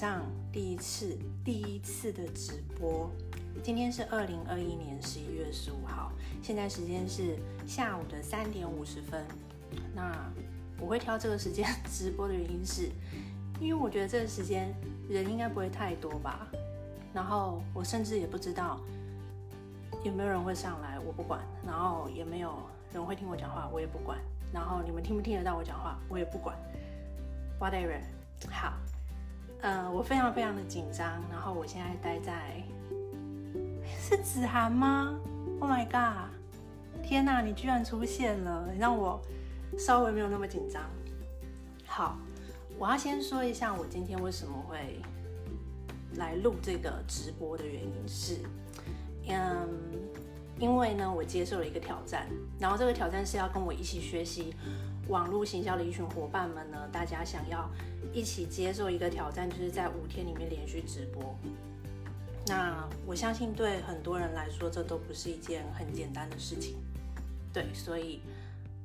上第一次第一次的直播。今天是二零二一年十一月十五号，现在时间是下午的三点五十分。那我会挑这个时间直播的原因是，因为我觉得这个时间人应该不会太多吧。然后我甚至也不知道有没有人会上来，我不管。然后也没有人会听我讲话，我也不管。然后你们听不听得到我讲话，我也不管。Whatever，好。呃，我非常非常的紧张，然后我现在待在，是子涵吗？Oh my god！天哪，你居然出现了，让我稍微没有那么紧张。好，我要先说一下我今天为什么会来录这个直播的原因是，嗯，因为呢，我接受了一个挑战，然后这个挑战是要跟我一起学习。网络行销的一群伙伴们呢，大家想要一起接受一个挑战，就是在五天里面连续直播。那我相信对很多人来说，这都不是一件很简单的事情。对，所以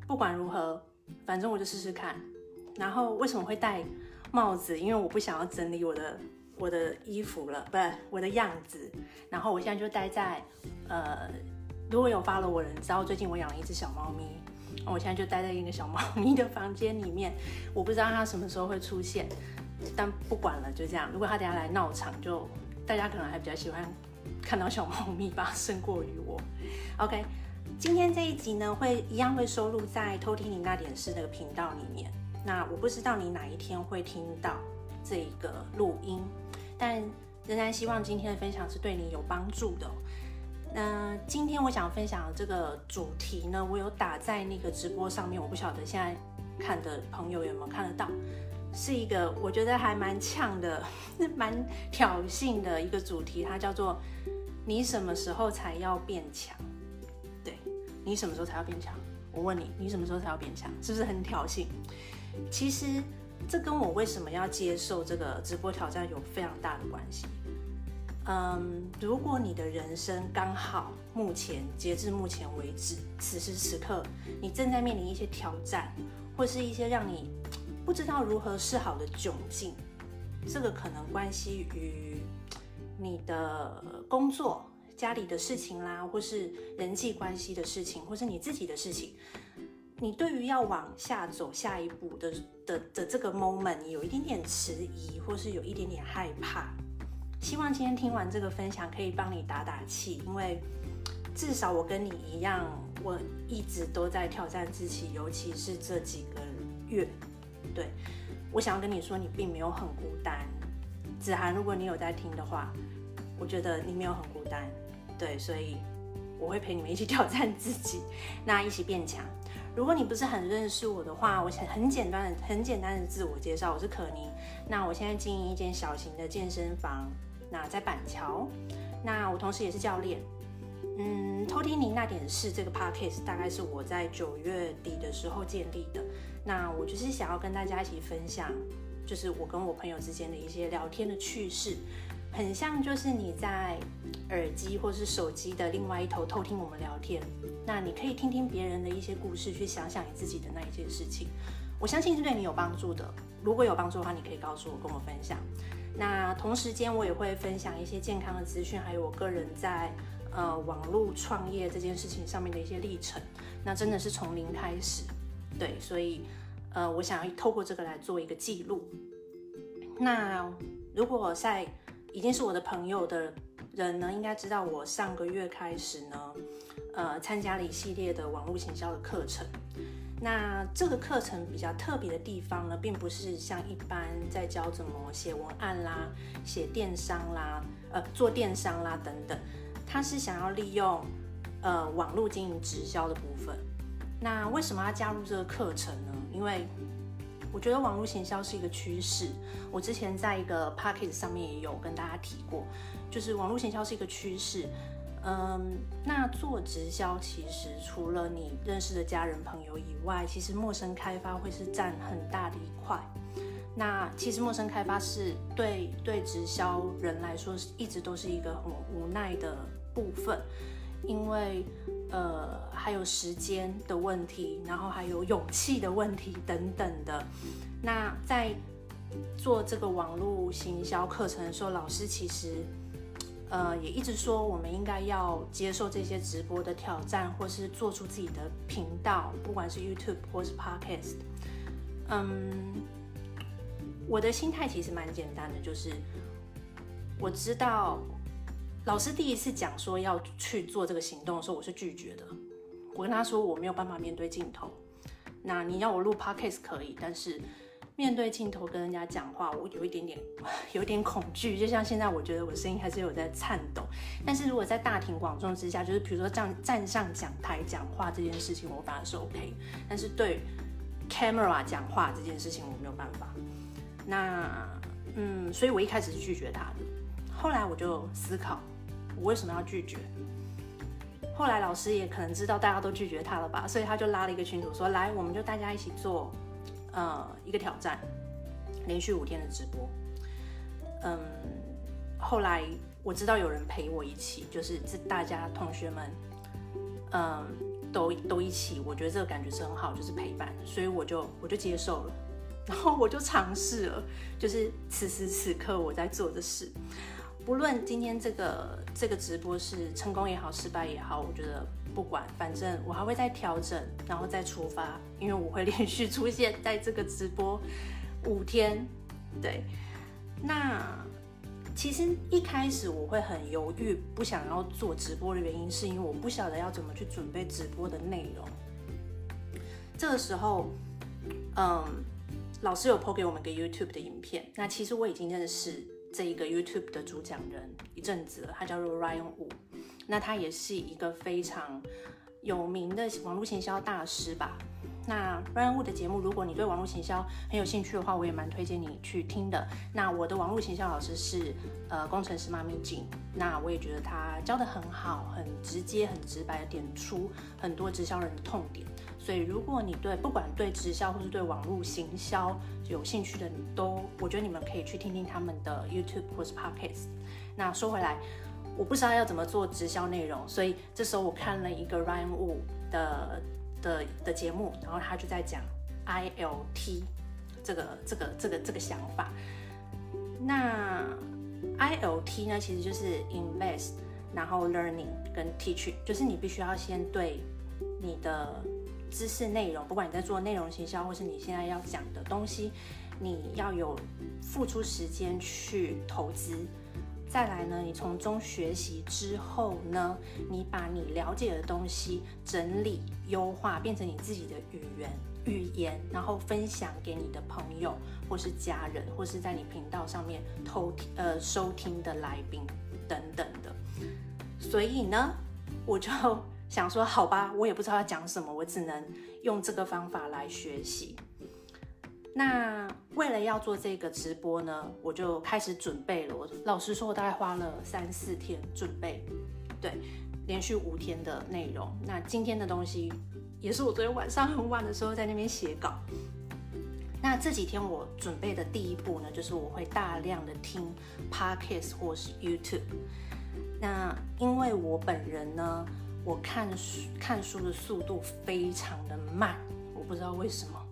不管如何，反正我就试试看。然后为什么会戴帽子？因为我不想要整理我的我的衣服了，不我的样子。然后我现在就待在呃，如果有 follow 我人知道，最近我养了一只小猫咪。我现在就待在一个小猫咪的房间里面，我不知道它什么时候会出现，但不管了，就这样。如果它等下来闹场，就大家可能还比较喜欢看到小猫咪吧，胜过于我。OK，今天这一集呢，会一样会收录在偷听你那点事那个频道里面。那我不知道你哪一天会听到这一个录音，但仍然希望今天的分享是对你有帮助的。那今天我想分享的这个主题呢，我有打在那个直播上面，我不晓得现在看的朋友有没有看得到，是一个我觉得还蛮呛的、蛮挑衅的一个主题，它叫做“你什么时候才要变强？”对，你什么时候才要变强？我问你，你什么时候才要变强？是不是很挑衅？其实这跟我为什么要接受这个直播挑战有非常大的关系。嗯，如果你的人生刚好目前截至目前为止，此时此刻你正在面临一些挑战，或是一些让你不知道如何是好的窘境，这个可能关系于你的工作、家里的事情啦，或是人际关系的事情，或是你自己的事情，你对于要往下走下一步的的的这个 moment，你有一点点迟疑，或是有一点点害怕。希望今天听完这个分享可以帮你打打气，因为至少我跟你一样，我一直都在挑战自己，尤其是这几个月。对，我想要跟你说，你并没有很孤单。子涵，如果你有在听的话，我觉得你没有很孤单。对，所以我会陪你们一起挑战自己，那一起变强。如果你不是很认识我的话，我想很简单的、很简单的自我介绍，我是可妮。那我现在经营一间小型的健身房。那在板桥，那我同时也是教练。嗯，偷听你那点事这个 podcast 大概是我在九月底的时候建立的。那我就是想要跟大家一起分享，就是我跟我朋友之间的一些聊天的趣事，很像就是你在耳机或是手机的另外一头偷听我们聊天。那你可以听听别人的一些故事，去想想你自己的那一件事情。我相信是对你有帮助的。如果有帮助的话，你可以告诉我，跟我分享。那同时间我也会分享一些健康的资讯，还有我个人在呃网络创业这件事情上面的一些历程。那真的是从零开始，对，所以呃我想要透过这个来做一个记录。那如果在已经是我的朋友的人呢，应该知道我上个月开始呢，呃参加了一系列的网络行销的课程。那这个课程比较特别的地方呢，并不是像一般在教怎么写文案啦、写电商啦、呃做电商啦等等，它是想要利用呃网络经营直销的部分。那为什么要加入这个课程呢？因为我觉得网络行销是一个趋势。我之前在一个 podcast 上面也有跟大家提过，就是网络行销是一个趋势。嗯，那做直销其实除了你认识的家人朋友以外，其实陌生开发会是占很大的一块。那其实陌生开发是对对直销人来说，是一直都是一个很无奈的部分，因为呃还有时间的问题，然后还有勇气的问题等等的。那在做这个网络行销课程的时候，老师其实呃也一直说，我们应该要接受这些直播的挑战，或是做出自己的频道，不管是 YouTube 或是 Podcast。嗯，我的心态其实蛮简单的，就是我知道老师第一次讲说要去做这个行动的时候，我是拒绝的。我跟他说我没有办法面对镜头，那你要我录 Podcast 可以，但是面对镜头跟人家讲话，我有一点点 有点恐惧。就像现在，我觉得我声音还是有在颤抖。但是如果在大庭广众之下，就是比如说站站上讲台讲话这件事情，我反而是 OK。但是对 camera 讲话这件事情我没有办法，那嗯，所以我一开始是拒绝他的。后来我就思考，我为什么要拒绝？后来老师也可能知道大家都拒绝他了吧，所以他就拉了一个群组说：“来，我们就大家一起做，呃，一个挑战，连续五天的直播。”嗯，后来我知道有人陪我一起，就是大家同学们，嗯。都都一起，我觉得这个感觉是很好，就是陪伴，所以我就我就接受了，然后我就尝试了，就是此时此刻我在做的事，不论今天这个这个直播是成功也好，失败也好，我觉得不管，反正我还会再调整，然后再出发，因为我会连续出现在这个直播五天，对，那。其实一开始我会很犹豫，不想要做直播的原因，是因为我不晓得要怎么去准备直播的内容。这个时候，嗯，老师有 po 给我们个 YouTube 的影片。那其实我已经认识这一个 YouTube 的主讲人一阵子，他叫做 Ryan Wu。那他也是一个非常有名的网络行销大师吧。那 Ryan Wu 的节目，如果你对网络行销很有兴趣的话，我也蛮推荐你去听的。那我的网络行销老师是呃工程师妈咪静那我也觉得他教得很好，很直接、很直白的点出很多直销人的痛点。所以如果你对不管对直销或是对网络行销有兴趣的，你都我觉得你们可以去听听他们的 YouTube 或是 Podcast。那说回来，我不知道要怎么做直销内容，所以这时候我看了一个 Ryan Wu 的。的的节目，然后他就在讲 ILT 这个这个这个这个想法。那 ILT 呢，其实就是 invest，然后 learning 跟 teaching，就是你必须要先对你的知识内容，不管你在做内容行销，或是你现在要讲的东西，你要有付出时间去投资。再来呢，你从中学习之后呢，你把你了解的东西整理、优化，变成你自己的语言语言，然后分享给你的朋友，或是家人，或是在你频道上面偷听呃收听的来宾等等的。所以呢，我就想说，好吧，我也不知道要讲什么，我只能用这个方法来学习。那为了要做这个直播呢，我就开始准备了。我老实说，我大概花了三四天准备，对，连续五天的内容。那今天的东西也是我昨天晚上很晚的时候在那边写稿。那这几天我准备的第一步呢，就是我会大量的听 Podcast 或是 YouTube。那因为我本人呢，我看书看书的速度非常的慢，我不知道为什么。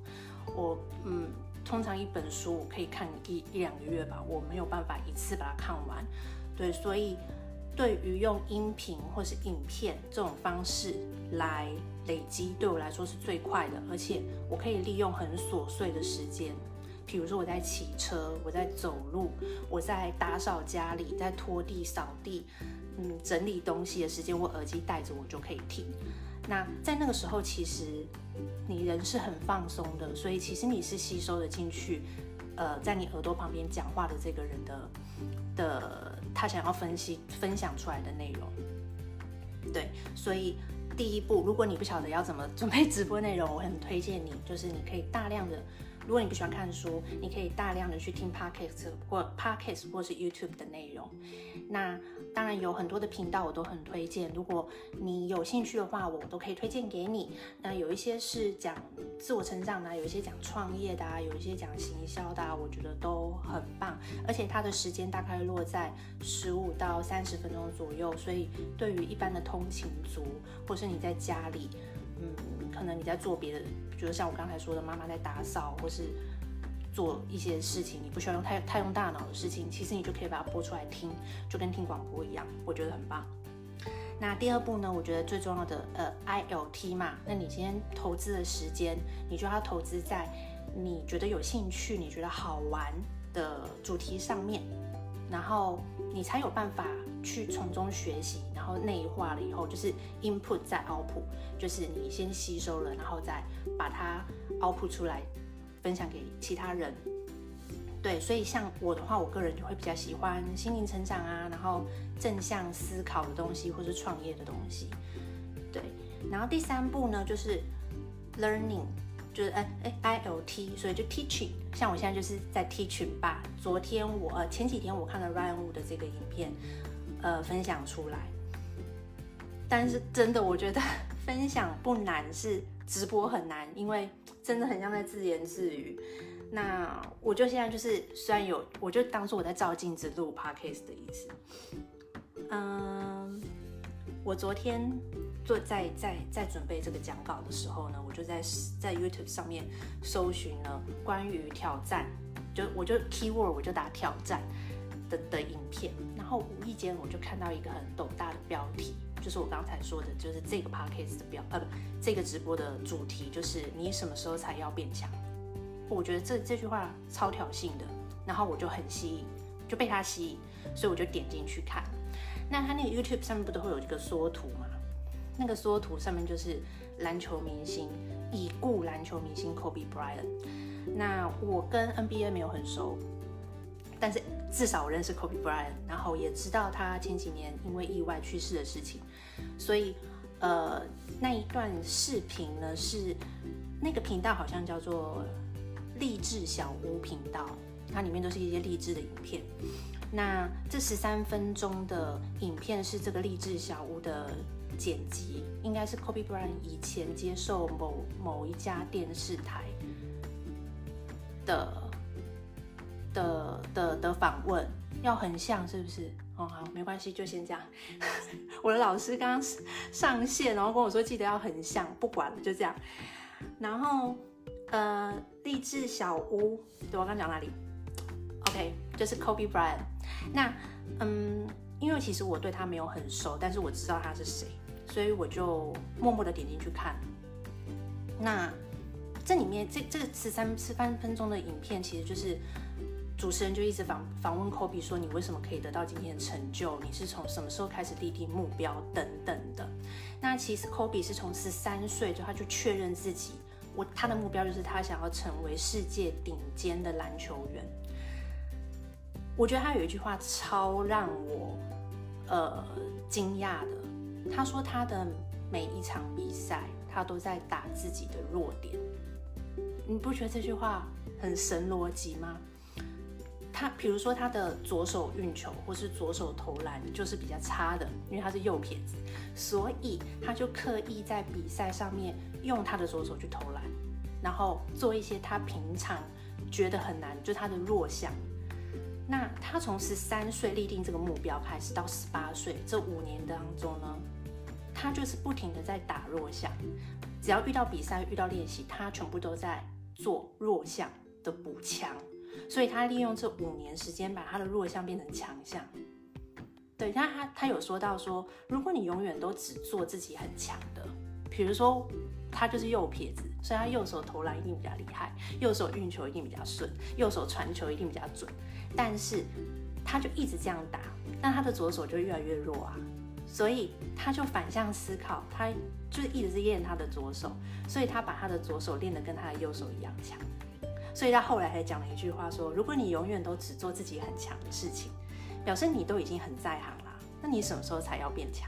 我嗯，通常一本书我可以看一一两个月吧，我没有办法一次把它看完。对，所以对于用音频或是影片这种方式来累积，对我来说是最快的，而且我可以利用很琐碎的时间，比如说我在骑车，我在走路，我在打扫家里，在拖地、扫地，嗯，整理东西的时间，我耳机戴着我就可以听。那在那个时候，其实你人是很放松的，所以其实你是吸收的进去，呃，在你耳朵旁边讲话的这个人的的他想要分析分享出来的内容。对，所以第一步，如果你不晓得要怎么准备直播内容，我很推荐你，就是你可以大量的。如果你不喜欢看书，你可以大量的去听 podcast 或 podcast 或是 YouTube 的内容。那当然有很多的频道我都很推荐，如果你有兴趣的话，我都可以推荐给你。那有一些是讲自我成长的，有一些讲创业的，有一些讲行销的，我觉得都很棒。而且它的时间大概落在十五到三十分钟左右，所以对于一般的通勤族，或是你在家里，嗯，可能你在做别的。比如像我刚才说的，妈妈在打扫，或是做一些事情，你不需要用太太用大脑的事情，其实你就可以把它播出来听，就跟听广播一样，我觉得很棒。那第二步呢，我觉得最重要的呃，ILT 嘛，那你今天投资的时间，你就要投资在你觉得有兴趣、你觉得好玩的主题上面，然后你才有办法去从中学习，然后内化了以后，就是 input 再 output，就是你先吸收了，然后再把它 output 出来，分享给其他人。对，所以像我的话，我个人就会比较喜欢心灵成长啊，然后正向思考的东西，或是创业的东西。对，然后第三步呢，就是 learning，就是哎哎 ILT，所以就 teaching。像我现在就是在 teaching 吧。昨天我呃前几天我看了 Ryan Wu 的这个影片，呃分享出来。但是真的，我觉得 分享不难，是直播很难，因为真的很像在自言自语。那我就现在就是，虽然有，我就当做我在照镜子录 podcast 的意思。嗯，我昨天做在在在准备这个讲稿的时候呢，我就在在 YouTube 上面搜寻了关于挑战，就我就 keyword 我就打挑战的的影片，然后无意间我就看到一个很斗大的标题，就是我刚才说的，就是这个 podcast 的标，呃不，这个直播的主题就是你什么时候才要变强？我觉得这这句话超挑衅的，然后我就很吸引，就被他吸引，所以我就点进去看。那他那个 YouTube 上面不都会有一个缩图吗？那个缩图上面就是篮球明星，已故篮球明星 Kobe Bryant。那我跟 NBA 没有很熟，但是至少我认识 Kobe Bryant，然后也知道他前几年因为意外去世的事情。所以，呃，那一段视频呢是那个频道好像叫做。励志小屋频道，它里面都是一些励志的影片。那这十三分钟的影片是这个励志小屋的剪辑，应该是 Kobe Bryant 以前接受某某一家电视台的的的的访问，要很像是不是？哦，好，没关系，就先这样。我的老师刚刚上线，然后跟我说记得要很像，不管了，就这样。然后。呃，励志小屋，对，我刚讲哪里？OK，就是 Kobe Bryant。那，嗯，因为其实我对他没有很熟，但是我知道他是谁，所以我就默默的点进去看。那这里面这这个十三十三分钟的影片，其实就是主持人就一直访访问 Kobe 说，你为什么可以得到今天的成就？你是从什么时候开始立定目标等等的？那其实 Kobe 是从十三岁就他就确认自己。我他的目标就是他想要成为世界顶尖的篮球员。我觉得他有一句话超让我呃惊讶的，他说他的每一场比赛他都在打自己的弱点。你不觉得这句话很神逻辑吗？他比如说他的左手运球或是左手投篮就是比较差的，因为他是右撇子，所以他就刻意在比赛上面用他的左手去投篮，然后做一些他平常觉得很难，就他的弱项。那他从十三岁立定这个目标开始，到十八岁这五年当中呢，他就是不停的在打弱项，只要遇到比赛、遇到练习，他全部都在做弱项的补强。所以他利用这五年时间，把他的弱项变成强项。对，他他他有说到说，如果你永远都只做自己很强的，比如说他就是右撇子，所以他右手投篮一定比较厉害，右手运球一定比较顺，右手传球一定比较准。但是他就一直这样打，那他的左手就越来越弱啊。所以他就反向思考，他就是一直是练他的左手，所以他把他的左手练得跟他的右手一样强。所以他后来还讲了一句话说：“如果你永远都只做自己很强的事情，表示你都已经很在行了。那你什么时候才要变强？”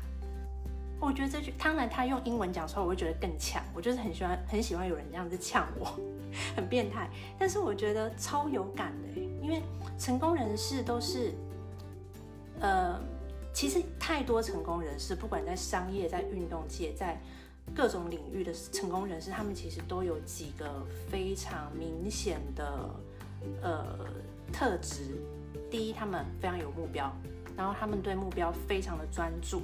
我觉得这句，当然他用英文讲出来，我会觉得更呛。我就是很喜欢很喜欢有人这样子呛我，很变态。但是我觉得超有感的，因为成功人士都是，呃，其实太多成功人士，不管在商业、在运动界、在。各种领域的成功人士，他们其实都有几个非常明显的呃特质。第一，他们非常有目标，然后他们对目标非常的专注。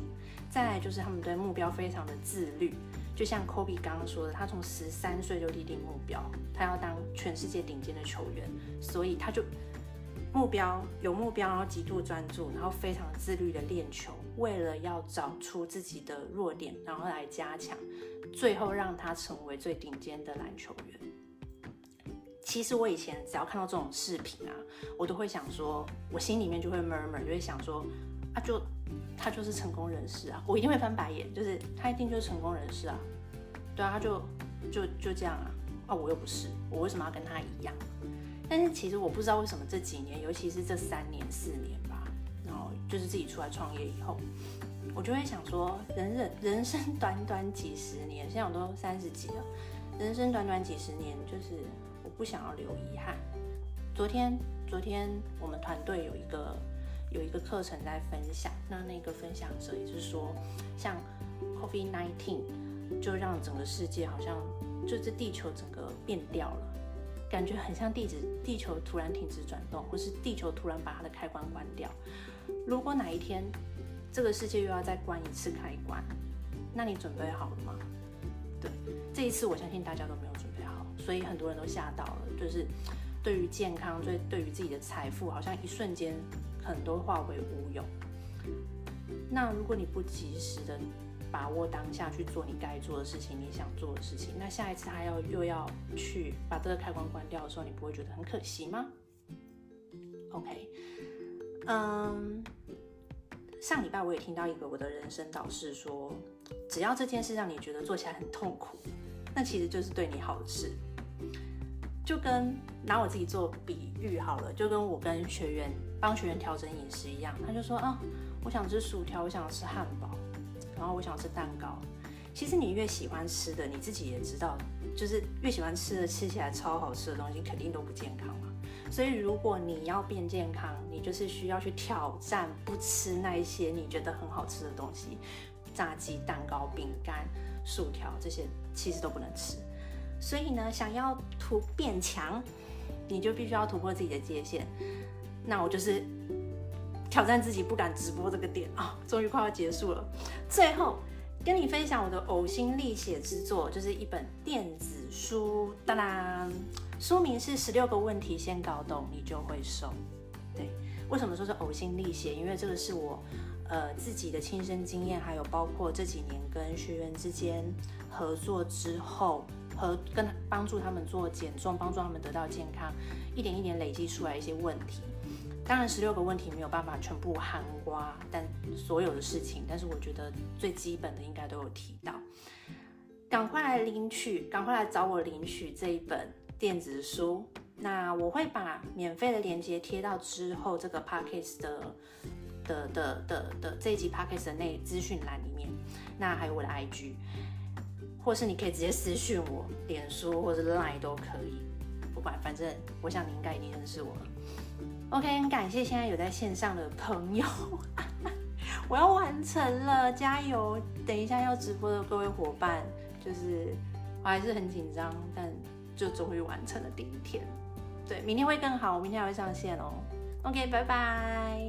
再来就是他们对目标非常的自律，就像 Kobe 刚刚说的，他从十三岁就立定目标，他要当全世界顶尖的球员，所以他就目标有目标，然后极度专注，然后非常自律的练球，为了要找出自己的弱点，然后来加强，最后让他成为最顶尖的篮球员。其实我以前只要看到这种视频啊，我都会想说，我心里面就会 murmur，就会想说，啊就。他就是成功人士啊，我一定会翻白眼，就是他一定就是成功人士啊，对啊，他就就就这样啊，啊我又不是，我为什么要跟他一样？但是其实我不知道为什么这几年，尤其是这三年四年，就是自己出来创业以后，我就会想说，人人人生 短短几十年，现在我都三十几了，人生短短几十年，就是我不想要留遗憾。昨天昨天我们团队有一个。有一个课程在分享，那那个分享者也是说，像 COVID-19 就让整个世界好像就这地球整个变掉了，感觉很像地址地球突然停止转动，或是地球突然把它的开关关掉。如果哪一天这个世界又要再关一次开关，那你准备好了吗？对，这一次我相信大家都没有准备好，所以很多人都吓到了，就是对于健康，对对于自己的财富，好像一瞬间。很多化为乌有。那如果你不及时的把握当下去做你该做的事情，你想做的事情，那下一次还要又要去把这个开关关掉的时候，你不会觉得很可惜吗？OK，嗯，上礼拜我也听到一个我的人生导师说，只要这件事让你觉得做起来很痛苦，那其实就是对你好事。就跟拿我自己做比喻好了，就跟我跟学员帮学员调整饮食一样，他就说啊，我想吃薯条，我想吃汉堡，然后我想吃蛋糕。其实你越喜欢吃的，你自己也知道，就是越喜欢吃的，吃起来超好吃的东西，肯定都不健康嘛。所以如果你要变健康，你就是需要去挑战不吃那一些你觉得很好吃的东西，炸鸡、蛋糕、饼干、薯条这些其实都不能吃。所以呢，想要突变强，你就必须要突破自己的界限。那我就是挑战自己，不敢直播这个点啊，终于快要结束了。最后跟你分享我的呕心沥血之作，就是一本电子书。当然，书名是《十六个问题先搞懂，你就会瘦》。对，为什么说是呕心沥血？因为这个是我呃自己的亲身经验，还有包括这几年跟学员之间合作之后。和跟帮助他们做减重，帮助他们得到健康，一点一点累积出来一些问题。当然，十六个问题没有办法全部涵盖，但所有的事情，但是我觉得最基本的应该都有提到。赶快来领取，赶快来找我领取这一本电子书。那我会把免费的链接贴到之后这个 podcast 的的的的的这一集 podcast 的内资讯栏里面。那还有我的 IG。或是你可以直接私讯我，脸书或者 Line 都可以，不管，反正我想你应该已经认识我了。OK，很感谢现在有在线上的朋友，我要完成了，加油！等一下要直播的各位伙伴，就是我还是很紧张，但就终于完成了第一天。对，明天会更好，我明天还会上线哦。OK，拜拜。